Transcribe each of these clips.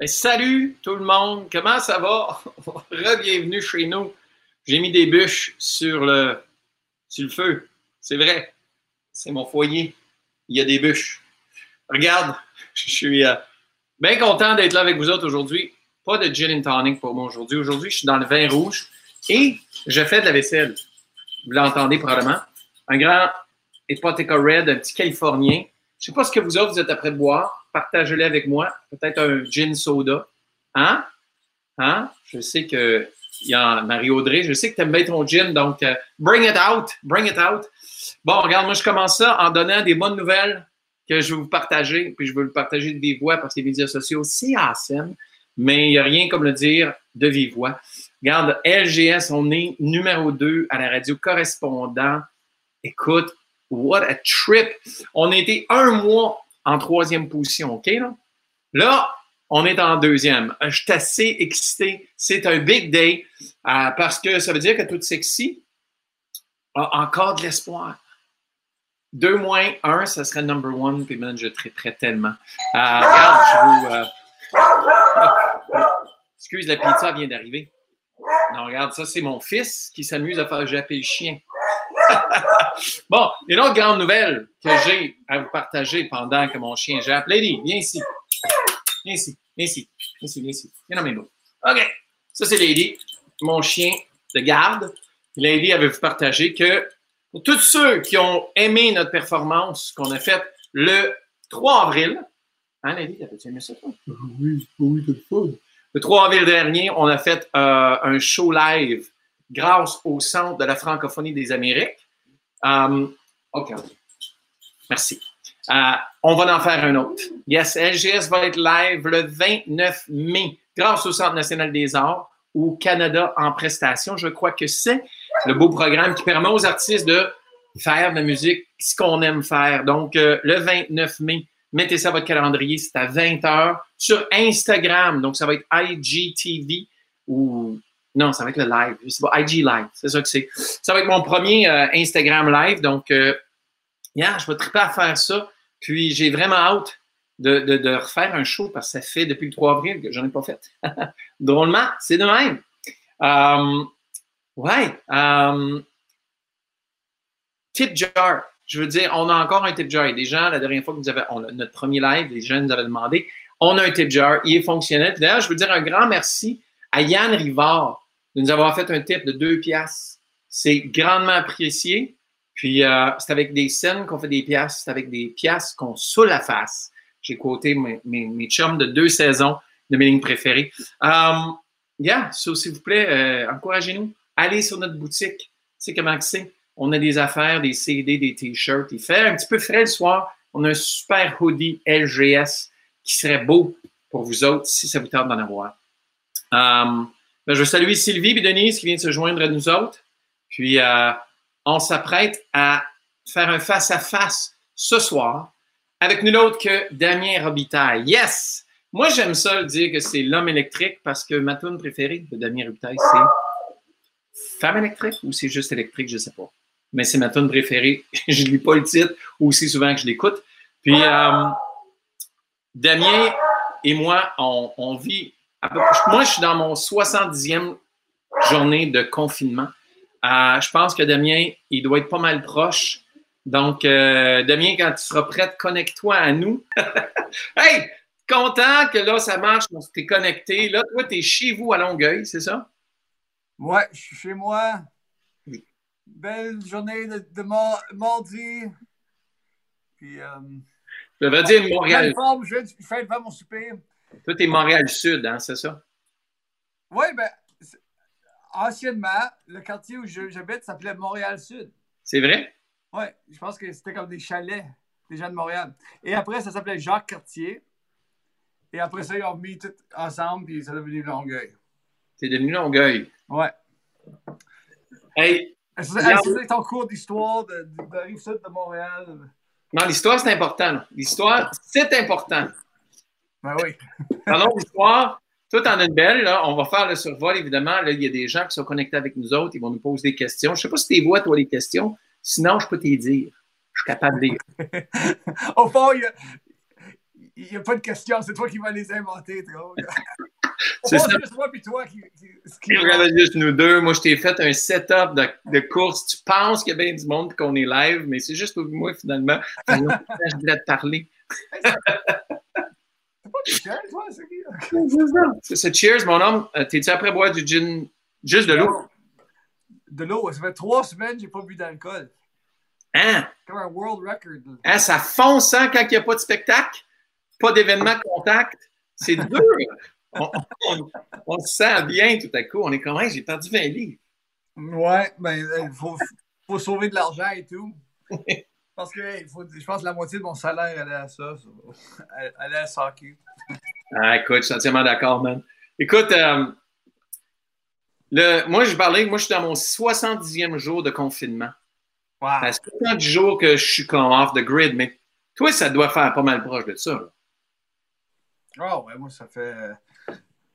Ben, salut tout le monde, comment ça va? Re-bienvenue chez nous. J'ai mis des bûches sur le, feu. C'est vrai, c'est mon foyer. Il y a des bûches. Regarde, je suis euh, bien content d'être là avec vous autres aujourd'hui. Pas de gin and tonic pour moi aujourd'hui. Aujourd'hui, je suis dans le vin rouge et je fais de la vaisselle. Vous l'entendez probablement. Un grand Epoteca Red, un petit Californien. Je ne sais pas ce que vous autres, vous êtes après de boire partagez-le avec moi. Peut-être un gin soda. Hein? Hein? Je sais que y a Marie-Audrey, je sais que tu aimes bien ton gin, donc euh, bring it out, bring it out. Bon, regarde, moi je commence ça en donnant des bonnes nouvelles que je vais vous partager, puis je veux le partager de vive voix parce que les médias sociaux, c'est scène, mais il n'y a rien comme le dire de vive voix. Regarde, LGS, on est numéro 2 à la radio correspondant. Écoute, what a trip! On a été un mois en troisième position, OK? Là, on est en deuxième. Euh, je suis assez excité. C'est un big day euh, parce que ça veut dire que tout sexy a encore de l'espoir. Deux moins un, ça serait number one, puis man, je traiterais tellement. Euh, regarde, je vous. Excuse, la pizza vient d'arriver. Non, regarde, ça, c'est mon fils qui s'amuse à faire japper le chien. Bon, une autre grande nouvelle que j'ai à vous partager pendant que mon chien jappe. Lady, viens ici. Viens ici. Viens ici. Viens ici. Viens ici. Viens dans mes bras. OK. Ça, c'est Lady, mon chien de garde. Lady avait vous partager que pour tous ceux qui ont aimé notre performance qu'on a faite le 3 avril, hein, Lady, t'avais-tu aimé ça, toi? Oui, oui, c'est fun. Le 3 avril dernier, on a fait euh, un show live grâce au Centre de la francophonie des Amériques. Um, OK. Merci. Uh, on va en faire un autre. Yes, LGS va être live le 29 mai grâce au Centre national des arts au Canada en prestation. Je crois que c'est le beau programme qui permet aux artistes de faire de la musique, ce qu'on aime faire. Donc, euh, le 29 mai, mettez ça à votre calendrier, c'est à 20h sur Instagram. Donc, ça va être IGTV ou non, ça va être le live. C'est pas IG Live, c'est ça que c'est. Ça va être mon premier euh, Instagram live. Donc, euh, yeah, je vais triper à faire ça. Puis, j'ai vraiment hâte de, refaire un show parce que ça fait depuis le 3 avril que j'en ai pas fait. Drôlement, c'est de même. Um, ouais. Um, tip jar. Je veux dire, on a encore un tip jar. A des gens, la dernière fois que nous avons notre premier live, les gens nous avaient demandé, on a un tip jar, il est fonctionnel. D'ailleurs, je veux dire un grand merci à Yann Rivard de nous avoir fait un tip de deux piastres. C'est grandement apprécié. Puis, euh, c'est avec des scènes qu'on fait des piastres, c'est avec des piastres qu'on saoule la face. J'ai quoté mes, mes, mes, chums de deux saisons de mes lignes préférées. Um, yeah, so, s'il vous plaît, euh, encouragez-nous. Allez sur notre boutique. C'est comment c'est? On a des affaires, des CD, des t-shirts. Il fait un petit peu frais le soir. On a un super hoodie LGS qui serait beau pour vous autres si ça vous tente d'en avoir. Um, ben, je veux saluer Sylvie et Denise qui viennent se joindre à nous autres. Puis, euh, on s'apprête à faire un face-à-face ce soir avec nul autre que Damien Robitaille. Yes! Moi, j'aime ça le dire que c'est l'homme électrique parce que ma tune préférée de Damien Robitaille, c'est Femme électrique ou c'est juste électrique, je ne sais pas. Mais c'est ma tune préférée. je ne lis pas le titre aussi souvent que je l'écoute. Puis, euh, Damien et moi, on vit moi, je suis dans mon 70e journée de confinement. Euh, je pense que Damien, il doit être pas mal proche. Donc, euh, Damien, quand tu seras prêt, connecte-toi à nous. hey, content que là, ça marche, on s'est connecté. Là, toi, tu es chez vous à Longueuil, c'est ça? Ouais, je suis chez moi. Belle journée de, de mardi. Puis, euh, je veux dire Montréal. Je vais faire mon souper. Toi, t'es Montréal-Sud, hein, c'est ça? Oui, ben, anciennement, le quartier où j'habite s'appelait Montréal-Sud. C'est vrai? Oui, je pense que c'était comme des chalets des gens de Montréal. Et après, ça s'appelait Jacques-Cartier. Et après ça, ils ont mis tout ensemble, puis ça est devenu Longueuil. C'est devenu Longueuil? Ouais. Hey! C'est ton cours d'histoire de, de, de Rive-Sud de Montréal? Non, l'histoire, c'est important. L'histoire, c'est important. Ben oui. Parlons d'histoire. Toi, en une belle, là. On va faire le survol, évidemment. Là, il y a des gens qui sont connectés avec nous autres. Ils vont nous poser des questions. Je ne sais pas si tu vois, toi, les questions. Sinon, je peux t'y dire. Je suis capable de dire. Au fond, il n'y a pas de questions, c'est toi qui vas les inventer, trop. C'est juste moi puis toi qui. qui, juste nous deux. Moi, je t'ai fait un setup de, de course. Tu penses qu'il y a bien du monde qu'on est live, mais c'est juste moi, finalement. Je voulais te parler. C'est. Cheers, mon homme. Euh, T'es-tu après boire du gin? Juste de l'eau? De l'eau. Ça fait trois semaines que j'ai pas bu d'alcool. Hein? Comme un world record. Hein, ça fonce hein, quand il n'y a pas de spectacle, pas d'événement contact? C'est dur. On, on- on se sent bien tout à coup. On est comme, Hey, j'ai perdu 20 livres. Ouais, ben, il faut, faut sauver de l'argent et tout. Parce que, hey, faut, je pense que la moitié de mon salaire allait à ça. allait à ça. Ah, écoute, je suis entièrement d'accord, man. Écoute, euh, le, moi, je parlais, moi, je suis dans mon 70e jour de confinement. Wow. Ça fait 70 jours que je suis comme off the grid, mais toi, ça doit faire pas mal proche de ça. Ah ouais, moi, ça fait. euh,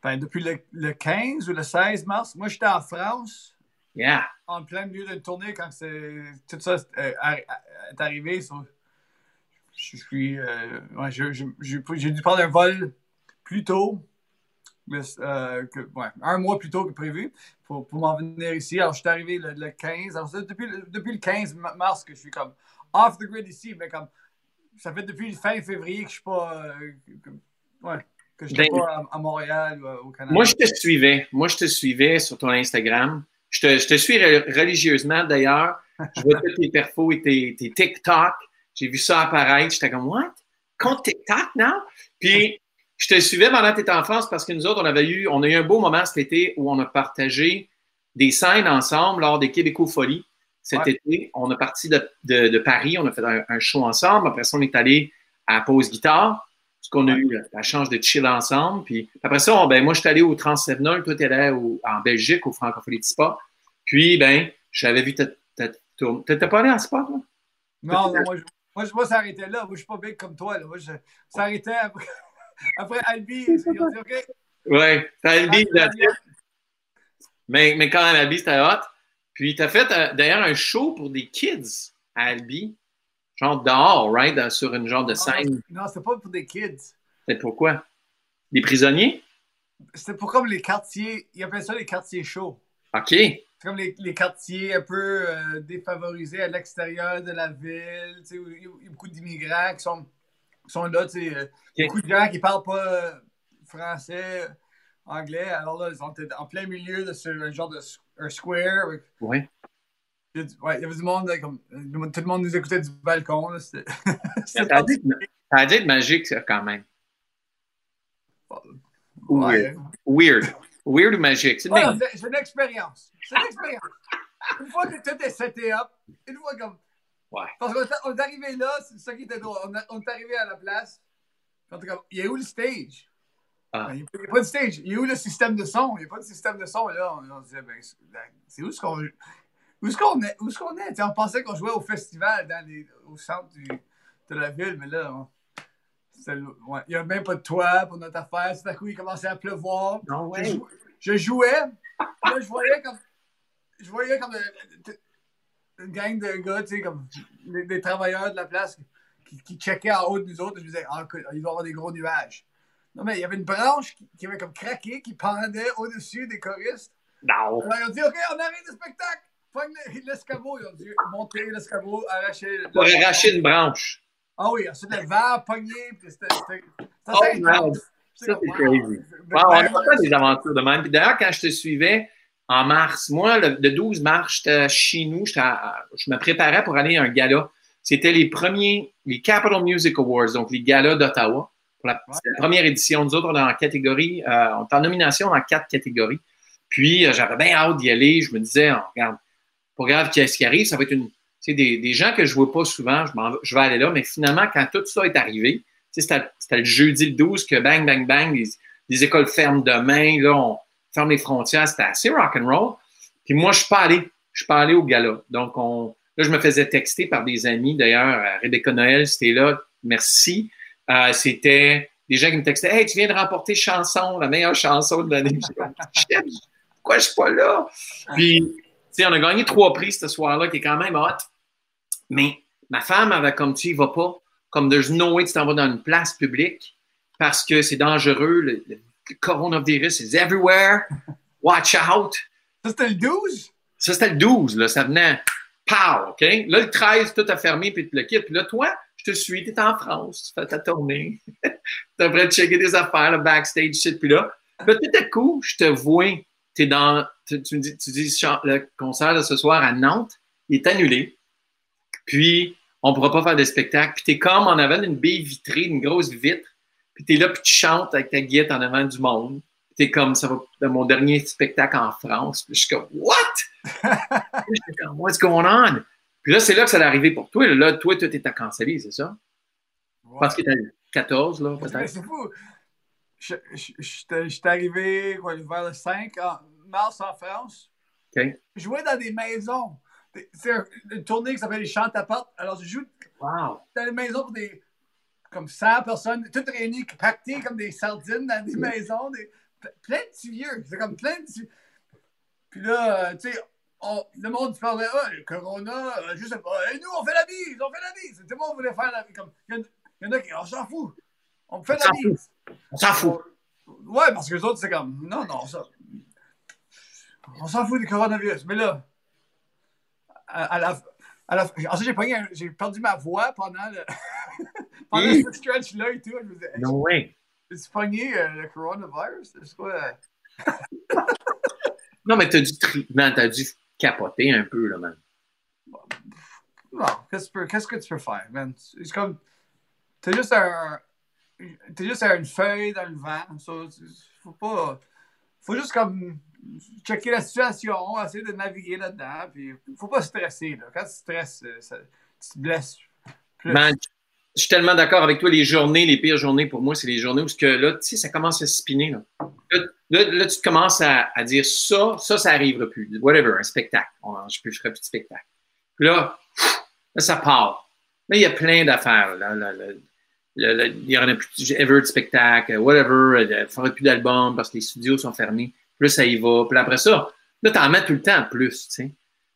ben, depuis le, le 15 ou le 16 mars, moi, j'étais en France, Yeah. en plein milieu d'une tournée, quand c'est, tout ça euh, a- est arrivé. je suis. euh, ouais, j'ai dû prendre un vol plus tôt, mais, euh, que, ouais, un mois plus tôt que prévu, pour, pour m'en venir ici. Alors, je suis arrivé le, le 15. Alors, c'est depuis, le- depuis le 15 ma- mars que je suis comme off the grid ici, mais comme. Ça fait depuis le fin février que je suis pas. euh, que, que- ouais, que je suis Ben, pas à, Montréal ou au Canada. Moi, je te suivais. Moi, je te suivais sur ton Instagram. Je te, je te suis re- religieusement, d'ailleurs. Je vois tous tes perfos et tes, tes TikTok. J'ai vu ça apparaître. J'étais comme, what? Compte TikTok, non? Puis, je te suivais pendant que tu étais en France parce que nous autres, on avait eu, on a eu un beau moment cet été où on a partagé des scènes ensemble lors des Québéco-Folies. Cet Ouais. été, on est parti de, de- de Paris, on a fait un, un show ensemble. Après ça, on est allé à pause guitare, parce qu'on a Ouais. eu la chance de chill ensemble. Puis après ça, on- ben, moi, je suis allé au Transsevenol, toi, tu allé au- en Belgique, au Francophonie de Spa. Puis, ben, j'avais vu ta, ta tourne. T'étais pas allé en Spa, toi? Non, non, moi, je, moi, je- moi, ça arrêtait là. Moi, je suis pas big comme toi. Là. Moi, je, ça arrêtait après, après Albi. Ils ont dit, OK. Ouais, t'as Albi, mais, mais quand même, Albi, c'était hot. Puis, t'as fait euh, d'ailleurs un show pour des kids à Albi, genre dehors, right, dans- sur une genre de scène. Non, c'était pas pour des kids. C'est pourquoi? Des prisonniers? C'était pour comme les quartiers. Ils appellent ça les quartiers chauds. OK. C'est comme les, les quartiers un peu euh, défavorisés à l'extérieur de la ville. tu sais, où Il y a beaucoup d'immigrants qui sont, qui sont là. tu sais, euh, Beaucoup de gens qui parlent pas euh, français, anglais. Alors là, ils sont en plein milieu de ce un genre de un square. avec- Ouais. Il y, a du- ouais, il y avait du monde, là, comme, euh, tout le monde nous écoutait du balcon. là, C'était c'était Ça a dû ça a dû être magique, ça, quand même. Ouais. Weird. Weird ou magique? C'est une expérience. C'est une expérience. Une fois que tout est seté up, une fois comme. Ouais. Parce qu'on est- on est arrivé là, c'est ça qui était drôle. On, a- on est arrivé à la place. était comme, il est où le stage? Ah. Il n'y a, pas de stage. Il est où le système de son? Il n'y a pas de système de son. Là, on, on disait, ben, c'est ben, où est-ce qu'on où est-ce qu'on est? Où est-ce qu'on est? On pensait qu'on jouait au festival dans les, au centre du- de la ville, mais là, on- ouais, il n'y a même pas de toit pour notre affaire. Tout à coup, il commençait à pleuvoir. Non, Je, ouais. je jouais, là, je voyais comme. Je voyais comme euh, une gang de gars, tu sais, comme des, des travailleurs de la place qui, qui checkaient en haut de nous autres. Et je me disais, ah, il doit y avoir des gros nuages. Non, mais il y avait une branche qui, qui avait comme craqué, qui pendait au-dessus des choristes. Non. Alors, ils ont dit, OK, on arrête le spectacle. L'escabeau. Ils ont dit, monter l'escabeau, arracher. Pour arracher une branche. Ah oui, ensuite le vent pogné. Puis c'était. Oh, intense. Ça, c'est wow. crazy. Wow, on a ben, pas des aventures de même. Puis d'ailleurs, quand je te suivais en mars, moi, le, le 12 mars, j'étais chez nous, à- je me préparais pour aller à un gala. C'était les premiers, les Capital Music Awards, donc les galas d'Ottawa. Pour la première édition. Nous autres, on est en catégorie, euh, on est en nomination dans quatre catégories. Puis, euh, j'avais bien hâte d'y aller. Je me disais, oh, regarde, pas grave qu'est-ce qui arrive, ça va être une. Des, des gens que je vois pas souvent, je, vais- aller là. Mais finalement, quand tout ça est arrivé, c'était le jeudi le 12 que bang, bang, bang, les, les écoles ferment demain, là, on ferme les frontières. C'était assez rock'n'roll. Puis moi, je suis pas allé. Je suis pas allé au gala. Donc, on, là, je me faisais texter par des amis. D'ailleurs, euh, Rebecca Noël, c'était là. Merci. Euh, c'était des gens qui me textaient Hey, tu viens de remporter chanson, la meilleure chanson de l'année. Pourquoi je suis pas là? Puis, sais, on a gagné trois prix ce soir-là, qui est quand même hot. Mais ma femme avait comme tu y vas pas, comme there's no way tu t'en vas dans une place publique parce que c'est dangereux. Le, le coronavirus is everywhere. Watch out. Ça, c'était le 12? Ça, c'était le 12. Là, ça venait pow, OK? Là, le 13, tout a fermé, puis tu le quittes. Puis là, toi, je te suis, tu es en France, tu fais ta tournée. tu es prêt de checker des affaires, le backstage, shit. Puis là, puis tout à coup, je te vois, es dans, tu, tu me dis, tu dis, le concert de ce soir à Nantes, il est annulé. Puis, on ne pourra pas faire de spectacle. Puis, tu es comme en avant d'une baie vitrée, une grosse vitre. Puis, tu es là, puis tu chantes avec ta guitare en avant du monde. Puis, tu es comme, ça va mon dernier spectacle en France. Puis, je suis comme, what? je suis comme, what's going on? Puis là, c'est là que ça allait arriver pour toi. Là, toi, tout est à canceller, c'est ça? Ouais. Parce que tu 14, là, peut-être. C'est fou. Je, je, je, suis arrivé quoi, vers le 5 en mars en France. Je jouais dans des maisons. C'est une tournée qui s'appelle les Chants à porte. Alors, je joue Wow. dans des maisons pour des comme 100 personnes, toutes réunies, pactées comme des sardines dans des maisons. Des, plein de petits vieux. C'est comme plein de petits. Puis là, tu sais, on- le monde parlait, ah, le Corona, euh, je sais pas. Et nous, on fait la bise, on fait la bise. Tout le monde voulait faire la bise. Il y y en a qui, on s'en fout. On fait la bise. On s'en fout. Ouais, parce que les autres, c'est comme, non, non, ça. On s'en fout du coronavirus. Mais là, à, à la. À la ensuite, j'ai perdu ma voix pendant le. pendant Hi. ce stretch-là et tout. Je me disais, No way. j'ai pogné euh, le coronavirus? C'est quoi? euh? Non, mais t'as dû, tri- dû capoter un peu, là, man. Non, qu'est-ce que tu peux faire, man? C'est comme. T'as juste un. T'as juste une feuille dans le vent. Ça, faut pas. Faut juste comme checker la situation, essayer de naviguer là-dedans. Puis faut pas stresser. Là. Quand tu stresses, euh, tu te blesses. Man, je suis tellement d'accord avec toi. Les journées, les pires journées pour moi, c'est les journées où que là, tu sais, ça commence à spinner. Là, là, tu te commences à, à dire ça, ça, ça arrivera plus. Whatever, un spectacle. Je ne ferai plus de spectacle. Puis là, ça part. Là, il y a plein d'affaires. Là, là, il n'y en a plus ever de spectacle, whatever. Il ne fera plus d'albums parce que les studios sont fermés. Plus ça y va. Puis après ça, là, tu en mets tout le temps en plus. Tu sais.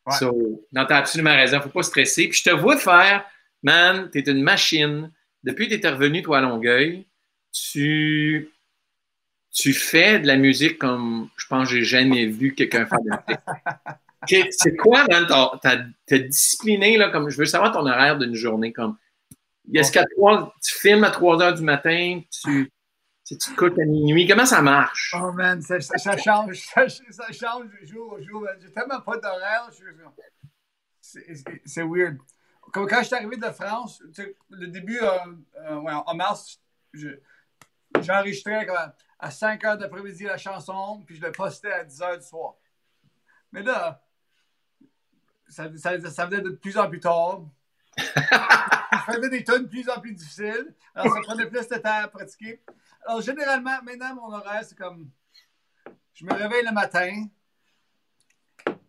Ouais. So, non, tu as absolument raison. Il ne faut pas stresser. Puis je te vois faire, man, tu es une machine. Depuis que tu es revenu, toi, à Longueuil, tu, tu fais de la musique comme je pense que j'ai jamais vu quelqu'un faire de la C'est quoi, man, ta, ta, ta discipliné, là, comme je veux savoir ton horaire d'une journée, comme tu filmes à 3 heures du matin, tu, tu, te à minuit, comment ça marche? Oh man, ça, change. Ça, change jour au jour. J'ai tellement pas d'horaire. C'est weird. Comme quand je suis arrivé de France, le début, euh, euh, en mars, je- j'enregistrais à, à 5 heures d'après-midi la chanson, puis je le postais à 10 heures du soir. Mais là, ça venait de plus en plus tard. Je faisais des tonnes de plus en plus difficiles. Alors, ça prenait plus de temps à pratiquer. Alors, généralement, maintenant, mon horaire, c'est comme. Je me réveille le matin.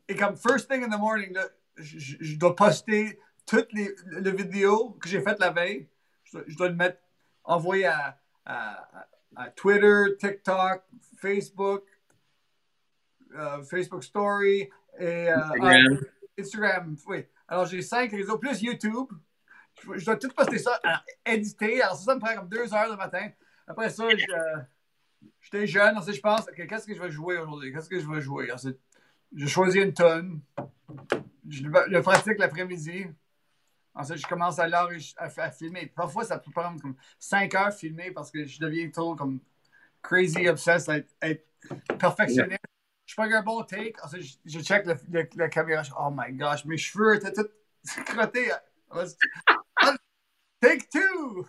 Et comme first thing in the morning, là, je, dois poster toutes les, les vidéos que j'ai faites la veille. Je dois, je dois le mettre, envoyer à, à- à- à Twitter, TikTok, Facebook, euh, Facebook Story et euh, Instagram. ah, Instagram, oui. Alors, j'ai cinq réseaux, plus YouTube. Je, je dois tout poster ça, à éditer. Alors, ça, ça me prend comme deux heures le matin. Après ça, je- j'étais jeune. Ensuite, je pense, OK, qu'est-ce que je vais jouer aujourd'hui? Qu'est-ce que je vais jouer? Ensuite, je choisis une tonne. Je le, pratique l'après-midi. Ensuite, je commence à, à, à filmer. Parfois, ça peut prendre comme 5 heures filmer parce que je deviens trop comme crazy obsessed à être, être perfectionniste. Je prends un bon take. Ensuite, je, je check le- le- la caméra. Je, oh my gosh, mes cheveux étaient tous crottés. Take two!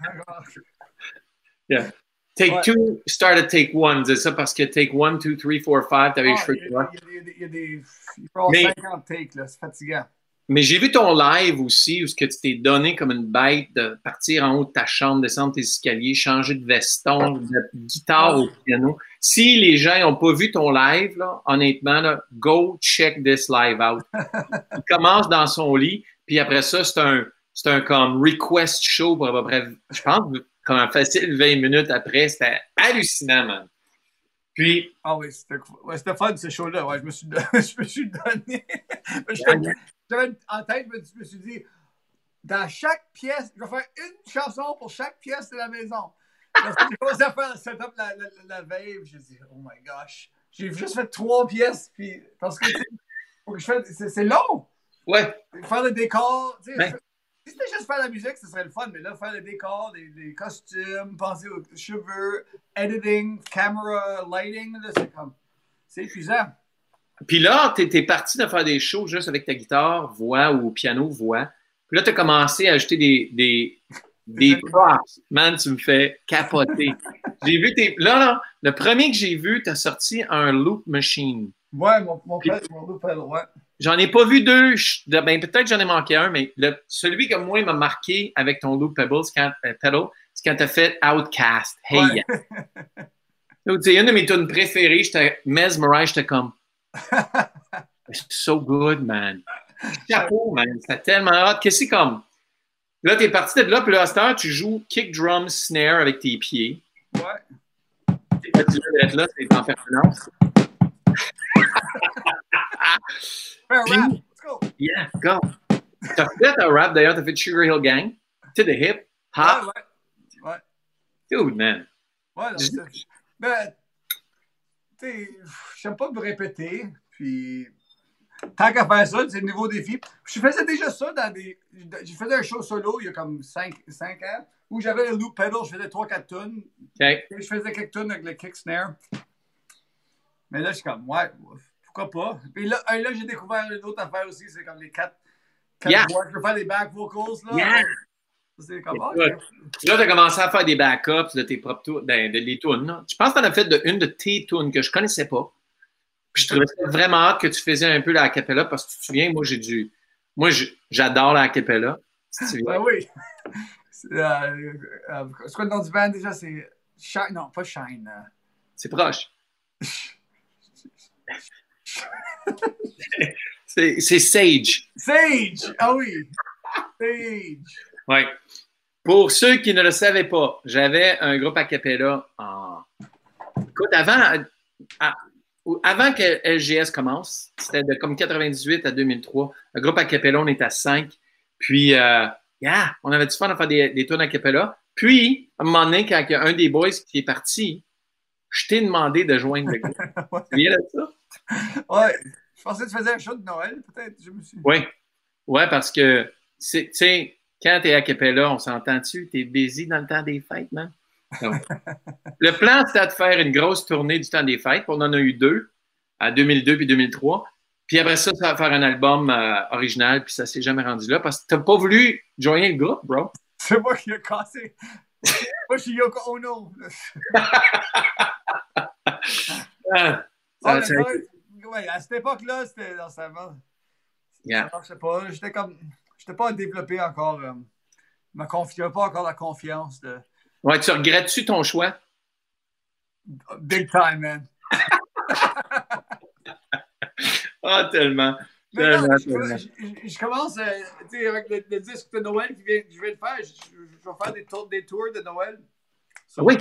Take Ouais. two, start at take one. C'est ça parce que take one, two, three, four, five, t'avais les Ah, cheveux il y a- il y a des- il y a des. Il faut avoir Mais- 50 takes, là. C'est fatigant. Mais j'ai vu ton live aussi où ce que tu t'es donné comme une bête de partir en haut de ta chambre, descendre tes escaliers, changer de veston, de guitare au piano. Si les gens n'ont pas vu ton live, là, honnêtement, là, go check this live out. Il commence dans son lit, puis après ça, c'est un, c'est un comme request show pour à peu près, je pense, comme un facile 20 minutes après. C'était hallucinant, man. Puis, Ah oui, c'était ouais, c'était fun ce show-là. Ouais, je me suis, je me suis donné. J'avais en tête, je me, suis dit, dans chaque pièce, je vais faire une chanson pour chaque pièce de la maison. J'ai commencé à faire le setup la, la, la veille, j'ai dit, oh my gosh, j'ai juste fait trois pièces, puis parce que, faut que je fasse, c'est, c'est long. Ouais. Faire le décor, tu sais, Ben. si c'était juste faire la musique, ce serait le fun, mais là, faire le décor, les, les costumes, penser aux cheveux, editing, camera, lighting, là, c'est comme, c'est épuisant. Puis là, tu étais parti de faire des shows juste avec ta guitare, voix ou piano, voix. Puis là, tu as commencé à ajouter des, des, des props. Man, tu me fais capoter. j'ai vu tes. Là, là, le premier que j'ai vu, tu as sorti un loop machine. Ouais, mon, mon père, mon loop ouais. J'en ai pas vu deux. Ben, peut-être j'en ai manqué un, mais le, celui que moi m'a marqué avec ton loop pebbles, c'est quand, euh, pedal, c'est quand tu as fait Outcast. Hey, Ouais. yeah. Donc, C'est une de mes tunes préférées. J'étais mesmerized. J'étais comme, It's so good, man. Chapeau, man. C'était tellement hot. Qu'est-ce que c'est comme? Là, t'es parti de là, puis là, à cette heure, tu joues kick, drum, snare avec tes pieds. ouais. Là, tu veux être là, c'est en permanence. Fais un Puis- rap, let's go. Yeah, go. T'as fait un rap, d'ailleurs, t'as fait Sugar Hill Gang. To the hip, hop. Ouais, ouais. Ouais. Dude, man. Ouais, non, ben, j'aime pas me répéter, puis tant qu'à faire ça, c'est le nouveau défi. Je faisais déjà ça dans des. Je faisais un show solo il y a comme 5, ans, où j'avais le loop pedal, je faisais 3-4 tunes, OK. et je faisais quelques tunes avec le kick snare. Mais là, je suis comme, ouais, pourquoi pas? Puis là, là j'ai découvert une autre affaire aussi, c'est comme les 4 Yeah. voix. Je peux faire des back vocals, là. Yeah. C'est comme, Écoute, Là, t'as commencé à faire des backups de tes propres tunes, ben, de les tunes. Je pense que t'en as fait de, une de tes tunes que je connaissais pas. Puis je trouvais ça vraiment hâte que tu faisais un peu la capella parce que tu te souviens, moi, j'ai du. Moi, j'adore la capella. Si tu Ben oui. C'est euh, euh, c'est quoi le nom du band déjà? C'est Shine. Non, pas Shine. euh, C'est proche. C'est c'est Sage. Sage! Ah oui! Sage! Ouais. Pour ceux qui ne le savaient pas, j'avais un groupe a cappella en. Écoute, avant, à- avant que LGS commence, c'était de comme 98 à 2003. Le groupe a cappella, on était à 5. Puis, euh, yeah, on avait du fun à faire des, des tours a cappella. Puis, à un moment donné, quand il y a un des boys qui est parti, je t'ai demandé de joindre le groupe. Ouais. Tu viens de ça? Ouais. Je pensais que tu faisais un show de Noël, peut-être. Suis. Oui. Ouais, parce que, tu sais, quand t'es à Capella, on s'entend-tu? T'es busy dans le temps des fêtes, man? Le plan, c'était de faire une grosse tournée du temps des fêtes. On en a eu deux, à 2002 puis 2003. Puis après ça, ça va faire un album euh, original, puis ça s'est jamais rendu là parce que t'as pas voulu joindre le groupe, bro. C'est moi qui ai cassé. moi, je suis Yoko Ono. Ah, ça- ça- ouais, à cette époque-là, c'était dans sa main. Yeah. Ça marchait pas. J'étais comme. J'étais pas développé encore. euh, ma pas encore la confiance de. Ouais, tu regrettes-tu ton choix? Big time, man. Ah, tellement. Non, Tellement, je, tellement. je- je commence euh, tu sais, avec le, le disque de Noël qui vient, que je viens de faire. Je, je- je vais faire des tours, des tours de Noël. So, Oui.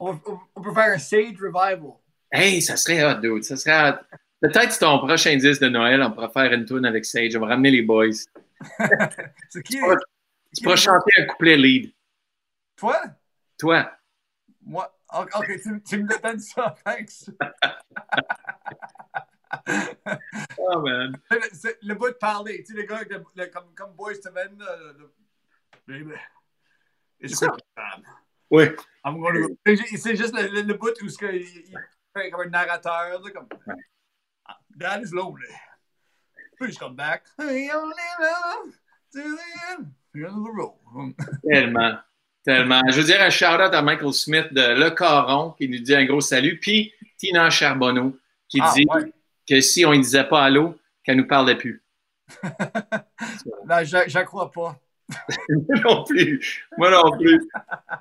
On, on- on peut faire un Sage Revival. Hey, ça serait hot, dude. Ça serait hot. Peut-être c'est ton prochain disque de Noël, on pourra faire une tune avec Sage. On va ramener les boys. C'est qui? Tu pourras chanter un couplet lead. Toi? Toi. Moi Ok, ok, tu, tu me donnes ça. Thanks. Oh, man. le, le bout de parler. Tu sais, le gars le, le- comme, comme Boys to Men. Baby. It's Ça. Oui. C'est ju- C'est juste le, bout où ce que il, il fait comme un narrateur. Là, comme, Dad is lonely. Please come back. Only love to the end, the road. Tellement. Tellement. Je veux dire un shout-out à Michael Smith de Le Caron qui nous dit un gros salut. Puis Tina Charbonneau qui Ah, dit ouais. que si on ne disait pas allô, qu'elle nous parlait plus. Non, je je crois pas. Moi non plus. Moi non plus.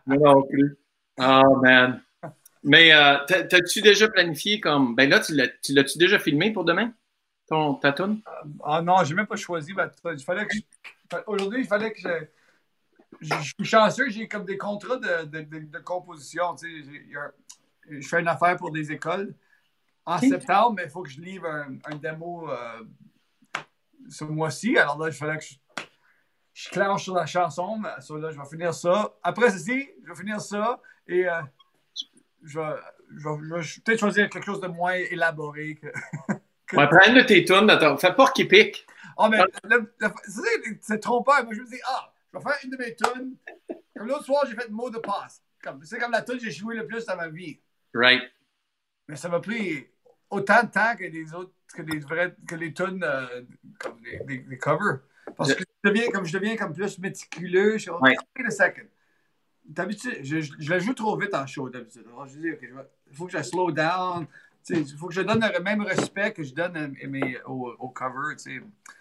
Moi non plus. Oh, man. Mais euh, t'as- t'as-tu déjà planifié comme. Ben là, tu l'as- tu l'as-tu déjà filmé pour demain? Ton, ta toune? Ah non, j'ai même pas choisi. ma Aujourd'hui, il fallait que je. Je suis chanceux, j'ai comme des contrats de, de, de, de composition. Je fais une affaire pour des écoles en septembre, mais il faut que je livre un, un démo euh, ce mois-ci. Alors là, il fallait que je, je clenche sur la chanson. mais sur là, je vais finir ça. Après ceci, je vais finir ça et euh, je vais, je vais- je vais peut-être choisir quelque chose de moins élaboré. Que... Ouais, prends une de tes tunes. ton- Fais pas qui pique. Ah, mais c'est- trompeur. Moi, je me dis, ah, je vais faire une de mes tunes. Comme l'autre soir, j'ai fait mot de passe. C'est comme la tune que j'ai joué le plus dans ma vie. Right. Mais ça m'a pris autant de temps que les autres, que les vrais, que les tunes, euh, comme les, les- les covers. Parce que je deviens, comme je deviens comme plus méticuleux, je suis Ouais. wait a second. D'habitude, je, je, je la joue trop vite en show d'habitude. Alors, je dis, OK, il faut que je slow down. Il faut que je donne le même respect que je donne à mes, au, au cover.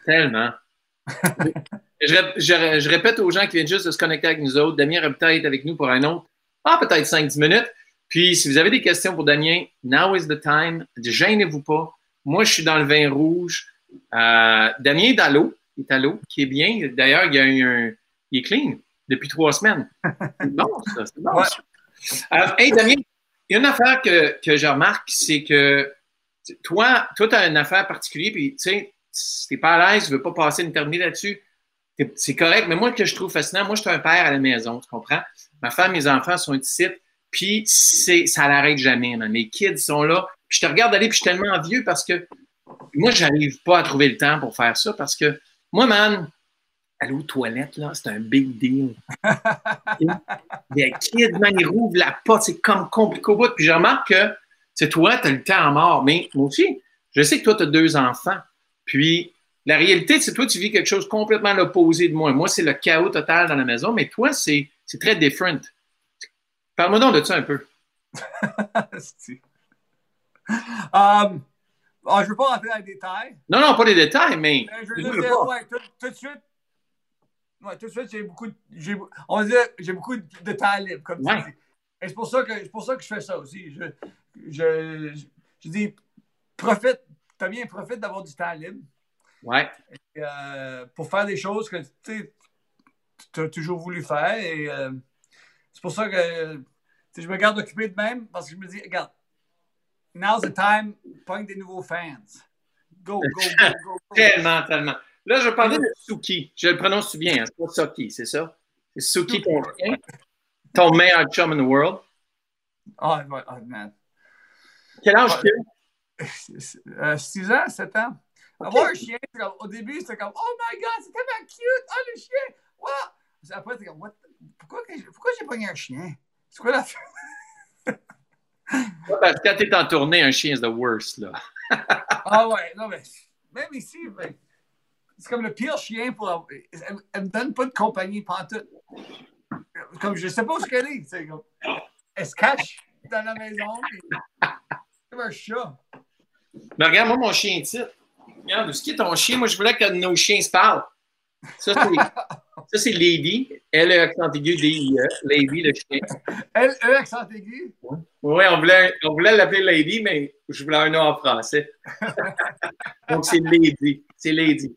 Tellement. je, je ré- je répète aux gens qui viennent juste de se connecter avec nous autres, Damien Repta est avec nous pour un autre, ah, peut-être 5-10 minutes. Puis, si vous avez des questions pour Damien, now is the time. Gênez-vous pas. Moi, je suis dans le vin rouge. Euh, Damien est à l'eau. Il est à l'eau, qui est bien. D'ailleurs, il, y a un, il est clean depuis trois semaines. C'est bon, ça. C'est bon, Ouais. ça. Euh, hey, Damien, il y a une affaire que, que je remarque, c'est que toi, toi, tu as une affaire particulière, puis tu sais, si t'es pas à l'aise, tu veux pas passer une terminée là-dessus, c'est correct. Mais moi, ce que je trouve fascinant, moi, je suis un père à la maison, tu comprends? Ma femme, mes enfants sont ici, puis c'est, ça n'arrête jamais. man. Mes kids sont là. Puis je te regarde aller, puis je suis tellement vieux parce que moi, j'arrive pas à trouver le temps pour faire ça parce que moi, man, aller aux toilettes, là, c'est un big deal. Les kids, man, ils rouvrent la porte, c'est comme compliqué au bout. Puis je remarque que, c'est toi, tu as le temps en mort. Mais moi aussi, je sais que toi, tu as deux enfants. Puis la réalité, c'est toi, tu vis quelque chose complètement l'opposé de moi. Moi, c'est le chaos total dans la maison, mais toi, c'est c'est très different. Parle-moi donc de ça un peu. Um, ah, je ne veux pas rentrer dans les détails. Non, non, pas les détails, mais. mais je veux dire, ouais, tout, tout de suite. Ouais, tout de suite, j'ai beaucoup de, j'ai, on j'ai beaucoup de temps libre, comme Ouais. tu dis. Et c'est pour ça que, c'est pour ça que je fais ça aussi. Je, je, je, je dis, profite, t'as bien, profite d'avoir du temps libre Ouais. euh, pour faire des choses que tu as toujours voulu faire. Et euh, c'est pour ça que je me garde occupé de même parce que je me dis, regarde, now's the time, pogne des nouveaux fans. Go, go, go, go, go. Tellement, tellement. Là, je parler de Suki. Je le prononce bien, hein? c'est pas Suki, c'est ça? C'est Suki, ton chien. Ton meilleur chum in the world. Ouais, ah, man. Quel âge tu as? 6 ans, 7 ans. Avoir un chien, comme- au début, c'était comme, oh my god, c'est tellement cute, oh le chien, wow. Après, c'est comme, What? Pourquoi, pourquoi j'ai pogné un chien? C'est quoi la Parce que quand t'es en tournée, un chien, c'est the worst, là. Ah ouais, non, mais même ici, ben, c'est comme le pire chien pour avoir- Elle, elle me donne pas de compagnie pantoute. Comme je sais pas où qu'elle est. c'est Comme, elle se cache dans la maison. puis- comme un chat. Mais regarde, moi, mon chien ici. Regarde, ce qui est ton chien? Moi, je voulais que nos chiens se parlent. Ça, c'est, ça, c'est Lady. Elle est accent aigu, D-I-E. Lady, le chien. Elle, eux, accent aigu? Oui, on voulait, on voulait l'appeler Lady, mais je voulais un nom en français. Donc, c'est Lady. C'est Lady.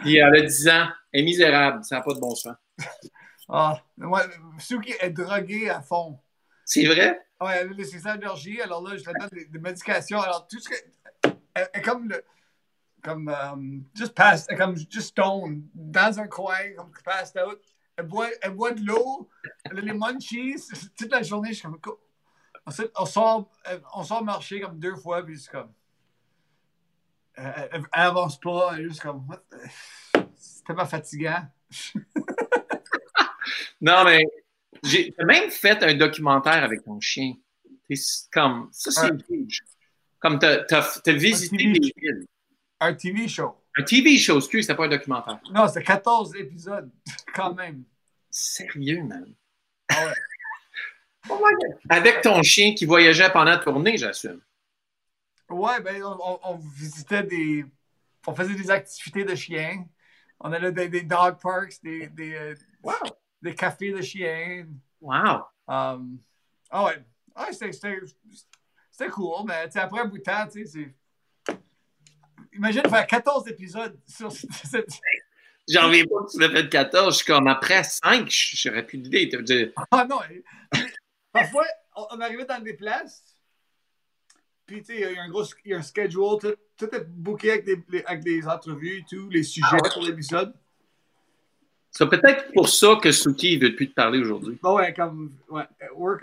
Puis, elle a 10 ans. Elle est misérable. Ça n'a pas de bon sens. Ah, moi, Suki est droguée à fond. C'est vrai? Ouais, elle a des ses allergies, alors là, je lui donne des, des médications. Alors, tout ce que. Elle est comme le. Comme. euh, just passed, comme just stone, dans un coin, comme passed out. Elle boit, elle boit de l'eau, elle a les munchies. Toute la journée, je suis comme. Ensuite, on sort, on sort marcher comme deux fois, puis c'est comme. Elle, elle- elle avance pas, elle est juste comme. C'est tellement fatigant. Non, mais j'ai même fait un documentaire avec ton chien. T'es comme, ça, c'est huge. Comme t'as as, visité Un TV. des villes. Un TV show. Un TV show, excuse, c'était pas un documentaire. Non, c'est 14 épisodes, quand même. Sérieux, man? Ah ouais. Oh my God. Avec ton chien qui voyageait pendant la tournée, j'assume. Ouais, ben, on, visitait des. On faisait des activités de chiens. On allait des, des dog parks, des, des, euh, Wow. des cafés de chiens. Wow. Um, ah ouais. Ah, c'était- cool, mais après un bout de temps, tu sais, c'est. Imagine faire 14 épisodes sur cette. J'en reviens pas que tu l'as fait 14. Je suis comme après 5, j'aurais plus d'idée. Ah non! Parfois, on arrivait dans des places, puis tu sais, il y a un gros il y a un schedule, tout, tout est booké avec des, avec des entrevues et tout, les sujets pour l'épisode. C'est peut-être pour ça que Suki ne veut plus te parler aujourd'hui. Bon, ouais, comme. Ouais, work,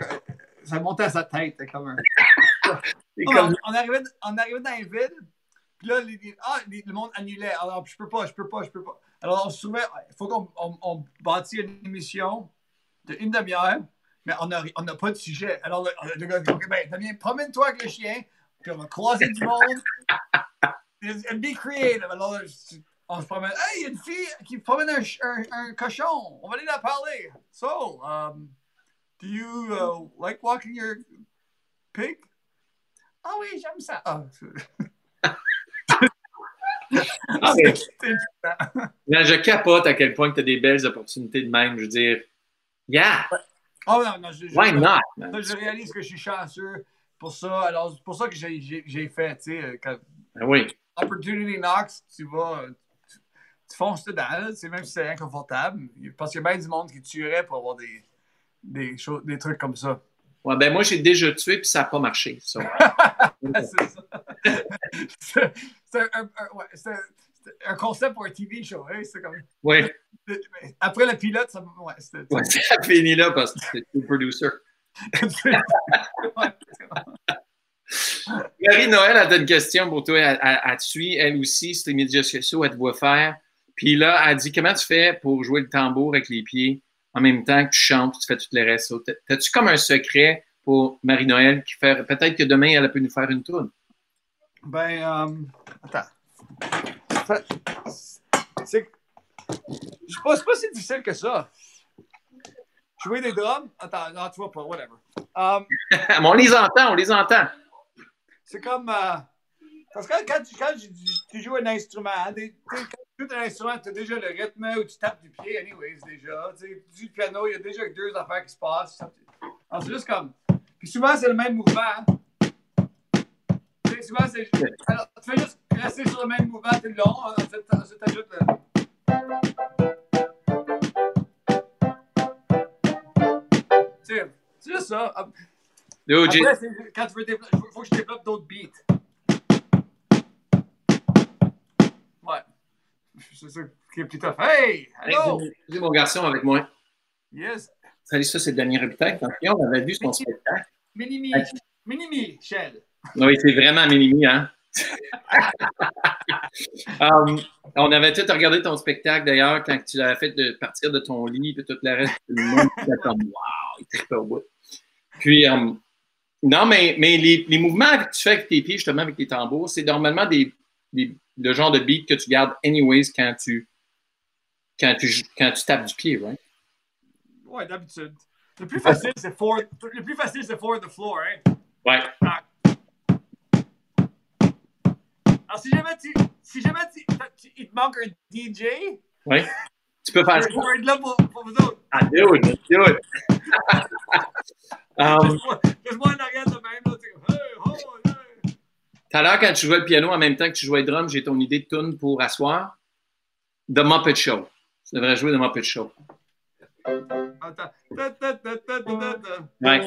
ça montait à sa tête, comme un. C'est Non, comme- on, on arrivait, on arrivait dans les villes, puis là, les- les- ah, les- le monde annulait. Alors, je peux pas, je peux pas, je peux pas. Alors, on se trouvait, il faut qu'on on, on bâtit une émission de une demi-heure, mais on n'a on pas de sujet. Alors, le, le gars dit, OK, ben, Damien, promène-toi avec le chien, va croiser du monde. And be creative. Alors, là, je- on se promène. Hey, il y a une fille qui promène un, un, un cochon. On va aller la parler. So, um, do you uh, like walking your pig? Ah oui, j'aime ça. Ah, Ah, mais- c'est- Non, je capote à quel point tu as des belles opportunités de même. Je veux dire, yeah, Oh non, non, je, je- why not? man? je réalise que je suis chanceux pour ça. Alors, c'est pour ça que j'ai- fait, tu sais, euh, quand Ben oui. Opportunity Knocks, tu vas, tu, tu fonces dedans, sais, même si c'est inconfortable. Parce qu'il y a bien du monde qui tuerait pour avoir des, des, choses, des trucs comme ça. Ouais, ben moi, j'ai déjà tué puis ça n'a pas marché. ça. c'est ça. c'est c'est un, un- un- ouais, c'est un- c'est un concept pour un TV show. Hein? C'est comme, Oui, après le pilote, ça, ouais, ouais, ça finit là parce que c'est le producer. Ouais. Marie Noël a une question pour toi. Elle, elle- elle suit, elle aussi, sur les médias sociaux, elle te voit faire. Puis là, elle dit Comment tu fais pour jouer le tambour avec les pieds en même temps que tu chantes tu fais toutes les restes? T'as-tu comme un secret pour Marie-Noël qui fait. Peut-être que demain, elle peut nous faire une tourne. Ben, euh, attends. C'est pas, pas si difficile que ça. Jouer des drums? Attends, non, tu vois pas, whatever. Mais on les entend, on les entend. c'est comme. euh, parce que quand, tu, quand tu, tu joues un instrument, hein, des- tu quand tu joues un instrument, tu as déjà le rythme où tu tapes du pied, anyways, déjà. Tu du piano, il y a déjà deux affaires qui se passent. C'est juste comme. Puis souvent, c'est le même mouvement. hein. Tu souvent, c'est. Alors, tu fais juste rester sur le même mouvement tout le long. Ensuite, ensuite t'ajoutes le. Tu sais, c'est juste ça. Yo, Après, quand tu veux développer, il faut que je développe d'autres beats. Ouais. C'est ça qui est plus tough. Hey! Hello! Hey, mon garçon avec moi. Yes! Salut, ça, c'est Daniel Robitaille. On avait vu son spectacle. Minimi! Minimi, Shell! Oui, c'est vraiment minimi, hein? Um, on avait tout regardé ton spectacle d'ailleurs quand tu l'avais fait de partir de ton lit et tout le reste. Le monde comme Waouh, il trippait au bout. Puis, um, non, mais, mais les, les mouvements que tu fais avec tes pieds, justement, avec tes tambours, c'est normalement des, des- le genre de beat que tu gardes anyways quand tu, quand tu, quand tu tapes du pied, right? Ouais, d'habitude. Le plus facile, c'est four. Le plus facile, c'est four the floor, hein? Ouais. Alors, si jamais, tu, si jamais tu- tu- il te manque un DJ, Ouais. Tu peux faire je ça. être là pour, pour vous autres. Ah, dude, dude. um, Laisse-moi laisse-moi en arrière de même, là, hey, oh, hey. Tout à l'heure, quand tu jouais le piano en même temps que tu jouais le drum, j'ai ton idée de tune pour asseoir. The Muppet Show. Tu devrais jouer The Muppet Show. Attends. Ouais.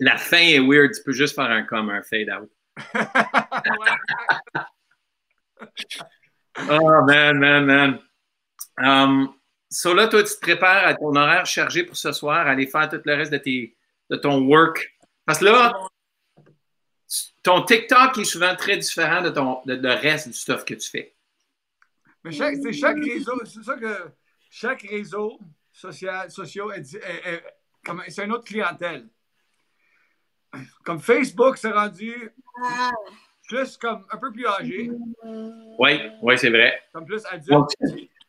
La fin est weird. Tu peux juste faire un comme un fade out. Oh, man, man, man. Um, so là, toi, tu te prépares à ton horaire chargé pour ce soir, à aller faire tout le reste de, tes, de ton work. Parce que là, ton TikTok est souvent très différent de ton de, de reste du stuff que tu fais. Mais chaque, c'est chaque réseau, c'est ça que chaque réseau social, social est, est- c'est une autre clientèle. Comme Facebook, c'est rendu plus comme un peu plus âgé, Oui, oui, c'est vrai. comme plus adulte. Donc,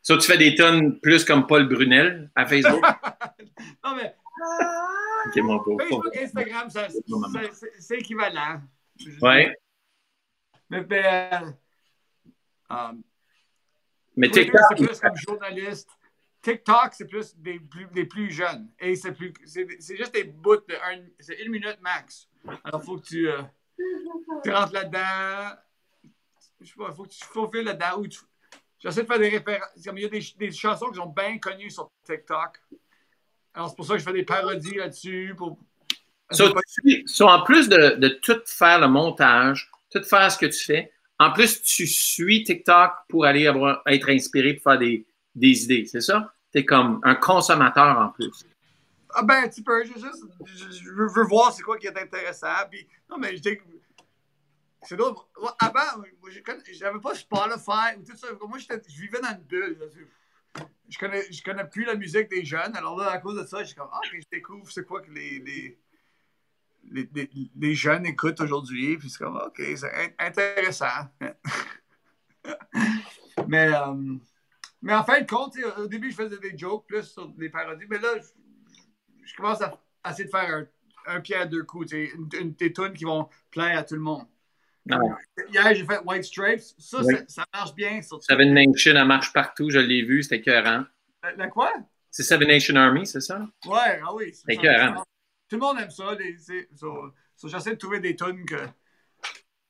ça, tu fais des tonnes plus comme Paul Brunel à Facebook? non, mais Ok, mon pauvre. Facebook et Instagram, c'est- équivalent. Ouais. Mais, mais, euh, Mais Twitter, TikTok, c'est plus comme journaliste. TikTok, c'est plus des plus, des plus jeunes. Et c'est plus c'est juste des bouts de un, c'est une minute max. Alors, faut que tu, euh, rentres là-dedans. Je sais pas, faut que tu faufiles là-dedans. J'essaie de faire des références. Comme il y a des, des chansons qui sont bien connues sur TikTok. Alors, c'est pour ça que je fais des parodies là-dessus. Pour... So, en plus de, de tout faire le montage, tout faire ce que tu fais, en plus, tu suis TikTok pour aller avoir, être inspiré pour faire des, des idées, c'est ça? Tu es comme un consommateur en plus. Ah ben, un petit peu, je, juste, je, veux, voir c'est quoi qui est intéressant. Non, mais je c'est d'autres. Avant, j'avais pas Spotify ou tout ça. Moi, je vivais dans une bulle. Je connais, je connais plus la musique des jeunes. Alors là, à cause de ça, je suis comme, ah, je découvre c'est quoi que les, les, les, les- jeunes écoutent aujourd'hui. Puis c'est comme, ok, c'est in- intéressant. mais, euh, mais en fin de compte, au début, je faisais des jokes plus sur des parodies. Mais là, je, je commence à, à essayer de faire un, un pied à deux coups. Une, une, des tunes qui vont plaire à tout le monde. Ah. Hier, j'ai fait White Stripes. Ça, Oui. ça, ça marche bien. Sur Seven Nation, elle marche partout, je l'ai vu, c'était écœurant. La, la quoi? C'est Seven Nation Army, c'est ça? Ouais, ah oui. C'est écœurant. Tout le monde aime ça. So- so, J'essaie de trouver des tunes que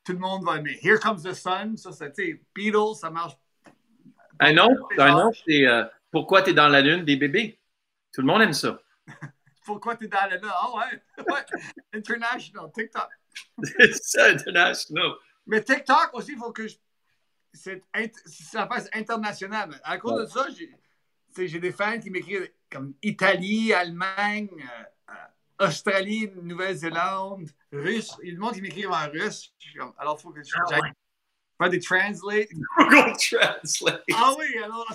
tout le monde va aimer. Here Comes the Sun, ça, c'est, Beatles, ça marche. Un autre, un autre c'est euh, Pourquoi tu es dans la lune des bébés? Tout le monde aime ça. Pourquoi t'es dans le là? Ah ouais. ouais. International, TikTok. C'est ça, international. Mais TikTok aussi, il faut que je. C'est ça passe international. À cause de ça, j'ai des fans qui m'écrivent comme Italie, Allemagne, euh, euh, Australie, Nouvelle-Zélande, Russe. Il y a du monde qui m'écrivent en russe. Alors, il faut que je Ah ouais. Faire des translates. Google Translate. Ah oui, alors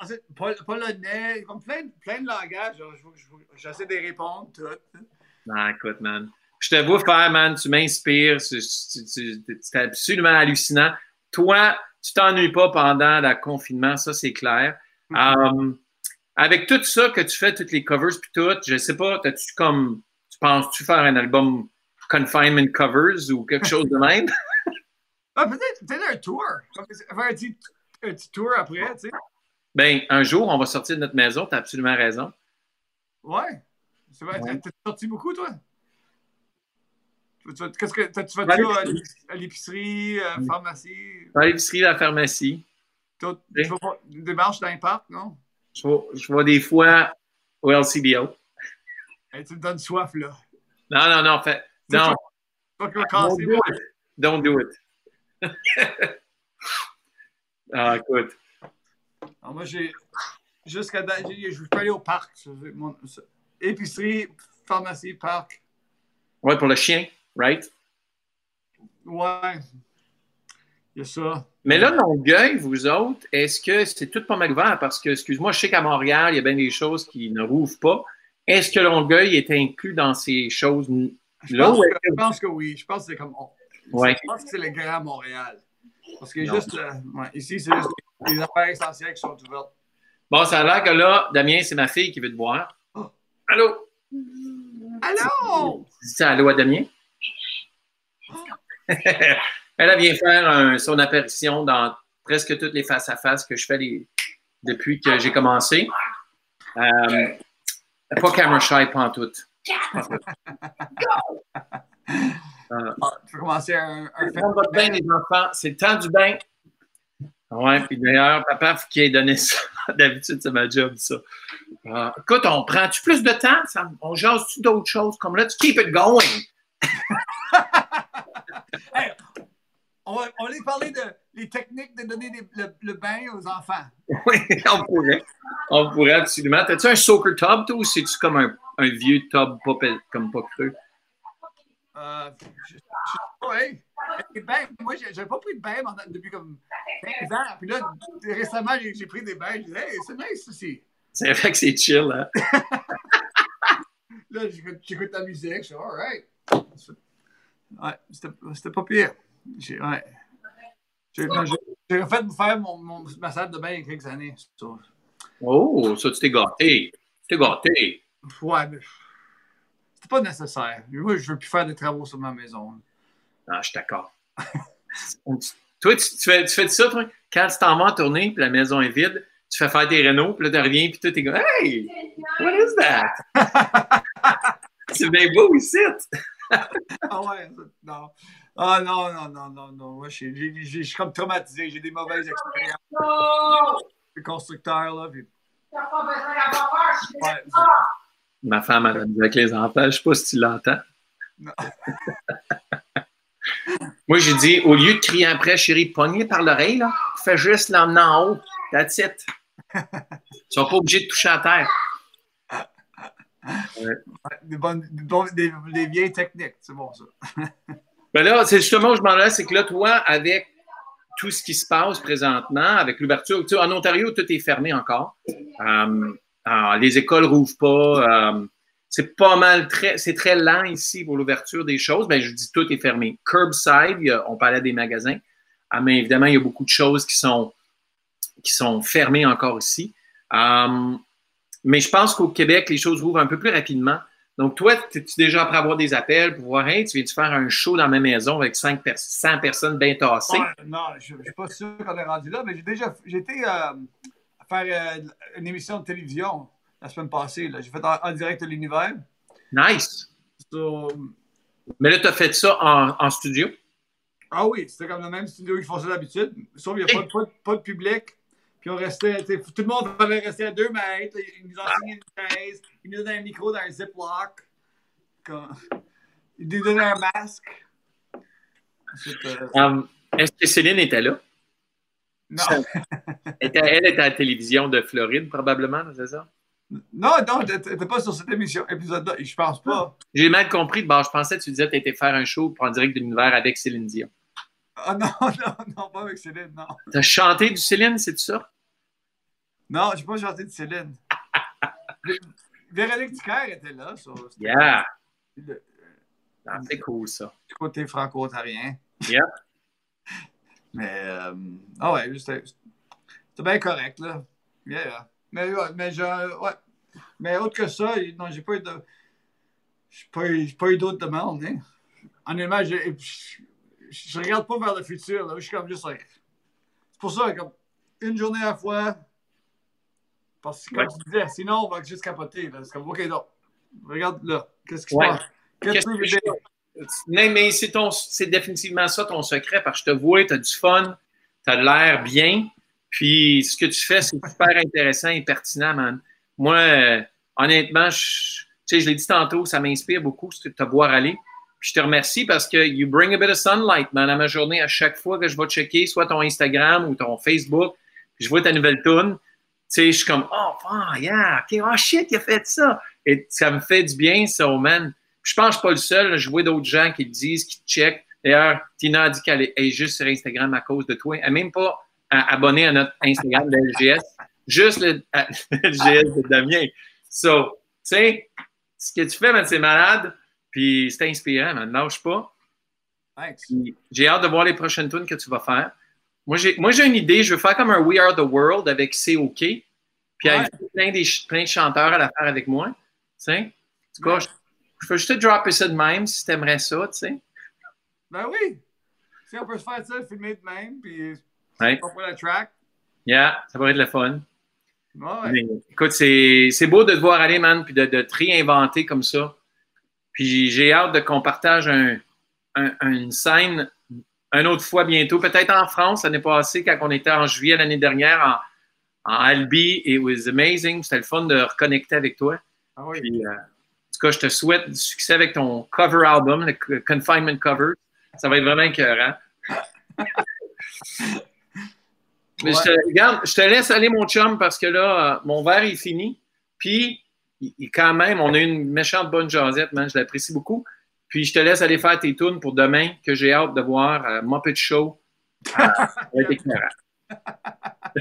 ensuite, polonais, comme plein, plein de langages. J'essaie de répondre, tout. Ah, écoute, man. Je te vois faire, man. Tu m'inspires. C'est absolument hallucinant. Toi, tu t'ennuies pas pendant le confinement, ça, c'est clair. Um, avec tout ça que tu fais, toutes les covers puis tout, je sais pas, t'as-tu comme, tu penses-tu faire un album Confinement Covers ou quelque chose de même? Ah, peut-être peut un tour. Faire un petit, un petit tour après, tu sais. Ben, un jour, on va sortir de notre maison, t'as absolument raison. Ouais. C'est vrai, Ouais. sorti beaucoup, toi? Qu'est-ce que tu vas-tu à l'épic- à l'épicerie, à la pharmacie? Dans l'épicerie, à la pharmacie. Tu vas pas des marches dans les parcs, non? Je vois, je vois des fois au LCBO. Hey, tu me donnes soif, là. Non, non, non, fait, non. do it. Don't do it. ah, écoute. Alors, moi, j'ai. Jusqu'à date, je peux aller au parc. mon-. Épicerie, pharmacie, parc. Ouais, pour le chien, right? Ouais. Il y a ça. Mais là, Longueuil, vous autres, est-ce que c'est tout pas mal ouvert? Parce que, excuse-moi, je sais qu'à Montréal, il y a bien des choses qui ne rouvrent pas. Est-ce que Longueuil est inclus dans ces choses? Je Là, pense, que, je pense que oui. Je pense que c'est comme. Ouais. Je pense que c'est le Grand Montréal. Parce que Non. juste. euh, ouais, ici, c'est juste les affaires essentielles qui sont ouvertes. Bon, ça a l'air que là, Damien, c'est ma fille qui veut te voir. Oh. Allô? Allô? Tu dis ça allô à Damien? Elle elle vient faire un- son apparition dans presque toutes les face-à-face que je fais les- depuis que j'ai commencé. Euh, pas camera shy, pas en tout. Ah, tu peux commencer un, un votre bain, les enfants. C'est le temps du bain. Ouais, puis d'ailleurs, papa, faut qu'il ait donné ça. D'habitude, c'est ma job, ça. Euh, écoute, on prend-tu plus de temps? Ça- on jase-tu d'autres choses? Comme là, tu keep it going. Hey, on, va, on va aller parler de les techniques de donner des- le, le bain aux enfants. Oui, on pourrait. On pourrait absolument. T'as-tu un soccer tub, toi, ou c'est-tu comme un, un vieux tub pas, comme pas creux? Euh, je, je, ouais. Les bains, moi, j'ai j'ai pas pris de bain depuis comme 15 ans. Puis là, récemment, j'ai pris des bains. Je dis, hey, c'est nice aussi. C'est vrai que c'est chill, hein? Là, j'écoute la musique. Je suis, alright. Ouais, c'était c'était pas pire. J'ai ouais. J'ai refait faire mon, mon, ma salle de bain il y a quelques années. ça. Oh, ça, tu t'es gâté. Tu t'es gâté. Ouais, mais c'était pas nécessaire. Moi, je veux plus faire des travaux sur ma maison. Non, je suis d'accord. toi, tu, tu fais, tu fais de ça, toi? Quand tu t'en vas en tournée, puis la maison est vide, tu fais faire tes rénaux, puis là, tu reviens, puis tout est comme Hey, what is that? c'est bien beau ici. Ah ouais, non. Ah non, non, non, non, non. Moi, je suis- comme traumatisé. J'ai des mauvaises expériences. Le constructeur, là. Puis, T'as pas besoin d'avoir peur, je suis Ouais. Ma femme, elle a dit avec les enfants. Je ne sais pas si tu l'entends. Moi, j'ai dit, au lieu de crier après, chérie, pognez par l'oreille, là, fais juste l'emmener en haut. That's it. Ils ne sont pas obligés de toucher à terre. Des, bonnes, des, des, vieilles techniques, c'est bon ça. ben là, c'est justement où je m'en c'est que là, toi, avec tout ce qui se passe présentement, avec l'ouverture, en Ontario, tout est fermé encore. Euh, les écoles rouvrent pas. Euh, c'est pas mal, c'est très lent ici pour l'ouverture des choses. Ben, je dis tout est fermé. Curbside, on parlait des magasins. Ah, mais évidemment, il y a beaucoup de choses qui sont, fermées encore ici. Euh, mais je pense qu'au Québec, les choses ouvrent un peu plus rapidement. Donc, toi, es-tu déjà après avoir des appels pour voir, hey, tu viens-tu faire un show dans ma maison avec 5 100 personnes bien tassées? non, je ne suis pas sûr qu'on est rendu là, mais j'ai déjà été euh, faire euh, une émission de télévision la semaine passée. J'ai fait en, direct de l'univers. Nice. Mais là, tu as fait ça en, studio? Ah oui, c'était comme le même studio qu'ils font ça d'habitude. Sauf qu'il n'y a pas, de public. Puis on restait, tout le monde avait resté à deux mètres. Ils nous ont signé une chaise. Ils nous donnaient un micro dans un ziploc. Ils nous donnaient un masque. Euh, um, est-ce que Céline était là? Non. elle était à la télévision de Floride, probablement, c'est ça? Non, non, tu n'étais pas sur cette émission, épisode-là. Je pense pas. J'ai mal compris. Bon, je pensais que tu disais que tu étais faire un show pour en direct de l'univers avec Céline Dion. Ah non, non, non, pas avec Céline, non. Tu as chanté du Céline, c'est ça? Non, je n'ai pas chanté du Céline. Véronique Dicker était là. Ça, yeah. c'est cool, ça. Du côté franco-ontarien. Yeah. Mais, euh, ah ouais, c'était bien correct, là. Yeah. Mais, mais, ouais. mais autre que ça, non, j'ai pas eu de. J'ai pas, pas eu d'autres demandes. Hein. Honnêtement, je, je, regarde pas vers le futur. Là. Je suis comme juste. C'est pour ça, comme une journée à la fois. Parce que, comme tu disais, sinon, on va juste capoter. C'est comme, OK, donc, regarde là. Qu'est-ce qui se passe? Qu'est-ce que tu mais, mais c'est définitivement ça ton secret parce que je te vois, tu as du fun, tu as l'air bien. Puis ce que tu fais, c'est super intéressant et pertinent, man. Moi, euh, honnêtement, je, je l'ai dit tantôt, ça m'inspire beaucoup de te voir aller. Je te remercie parce que you bring a bit of sunlight, man, à ma journée. À chaque fois que je vais checker soit ton Instagram ou ton Facebook, je vois ta nouvelle tune, tu sais, je suis comme, oh, oh, yeah, OK, oh shit, il a fait ça. Et ça me fait du bien, ça, oh, man. Je pense pas le seul. Je vois d'autres gens qui le disent, qui te checkent. D'ailleurs, Tina a dit qu'elle est juste sur Instagram à cause de toi. Elle même pas abonné à notre Instagram de LGS, juste le LGS de Damien. So, tu sais, ce que tu fais, c'est malade, puis c'est inspirant, man. Lâche pas. J'ai hâte de voir les prochaines tunes que tu vas faire. Moi, j'ai, une idée. Je veux faire comme un We Are the World avec C'est OK. Puis avec plein, des, plein de chanteurs à la faire avec moi. Tu sais? En tout cas, je, je peux juste te dropper ça de même si tu aimerais ça, tu sais. Ben oui. Si on peut se faire ça, filmer de même, puis Ouais. la track. Yeah, ça pourrait être le fun. écoute, c'est beau de te voir aller, man, puis de, de te réinventer comme ça. Puis j'ai hâte de qu'on partage un, une scène une autre fois bientôt, peut-être en France l'année passée, quand on était en juillet l'année dernière en, en Albi. It was amazing. C'était le fun de reconnecter avec toi. Ah oui. Puis, euh, tout cas, je te souhaite du succès avec ton cover album, le Confinement Cover. Ça va être vraiment écœurant. Mais je, te, regarde, je te laisse aller, mon chum, parce que là, euh, mon verre est fini. Puis, quand même, on a une méchante bonne jasette, man. Je l'apprécie beaucoup. Puis, je te laisse aller faire tes tunes pour demain, que j'ai hâte de voir euh, Muppet Show. Euh,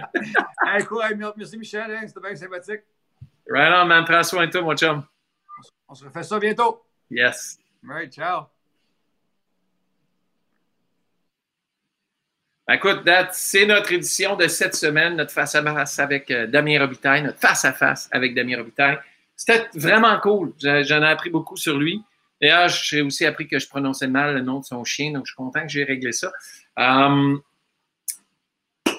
hey, cool. merci, Michel. Hein, C'était bien sympathique. Right on, man. Prends soin de toi, mon chum. On se refait ça bientôt. Yes. All right, ciao. Écoute, c'est notre édition de cette semaine, notre face-à-face avec euh, Damien Robitaille, notre face-à-face avec Damien Robitaille. C'était vraiment cool. J'en ai appris beaucoup sur lui. D'ailleurs, j'ai aussi appris que je prononçais mal le nom de son chien, donc je suis content que j'ai réglé ça. Um,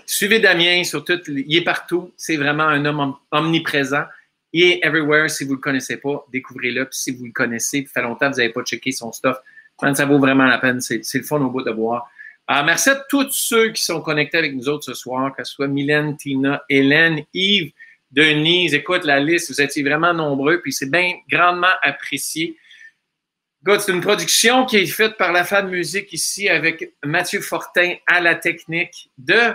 suivez Damien sur tout. Il est partout. C'est vraiment un homme omniprésent. Il est everywhere. Si vous ne le connaissez pas, découvrez-le. Puis si vous le connaissez, ça fait longtemps que vous n'avez pas checké son stuff, ça vaut vraiment la peine. C'est le fun au bout de. Alors, ah, merci à tous ceux qui sont connectés avec nous autres ce soir, que ce soit Mylène, Tina, Hélène, Yves, Denise, écoute la liste, vous étiez vraiment nombreux, puis c'est bien grandement apprécié. C'est une production qui est faite par la Fab Musique ici avec Mathieu Fortin à la technique de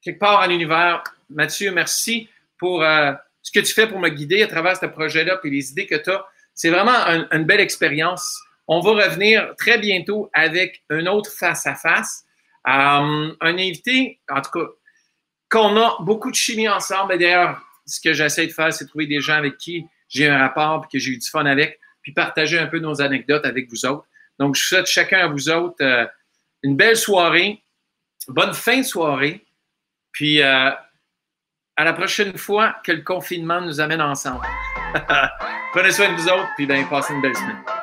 quelque part à l'univers. Mathieu, merci pour euh, ce que tu fais pour me guider à travers ce projet-là et les idées que tu as. C'est vraiment une belle expérience. On va revenir très bientôt avec un autre face-à-face. Euh, un invité, en tout cas, qu'on a beaucoup de chimie ensemble. Et d'ailleurs, ce que j'essaie de faire, c'est trouver des gens avec qui j'ai un rapport et que j'ai eu du fun avec, puis partager un peu nos anecdotes avec vous autres. Donc, je souhaite chacun à vous autres euh, une belle soirée, bonne fin de soirée, puis euh, à la prochaine fois que le confinement nous amène ensemble. Prenez soin de vous autres, puis bien, passez une belle semaine.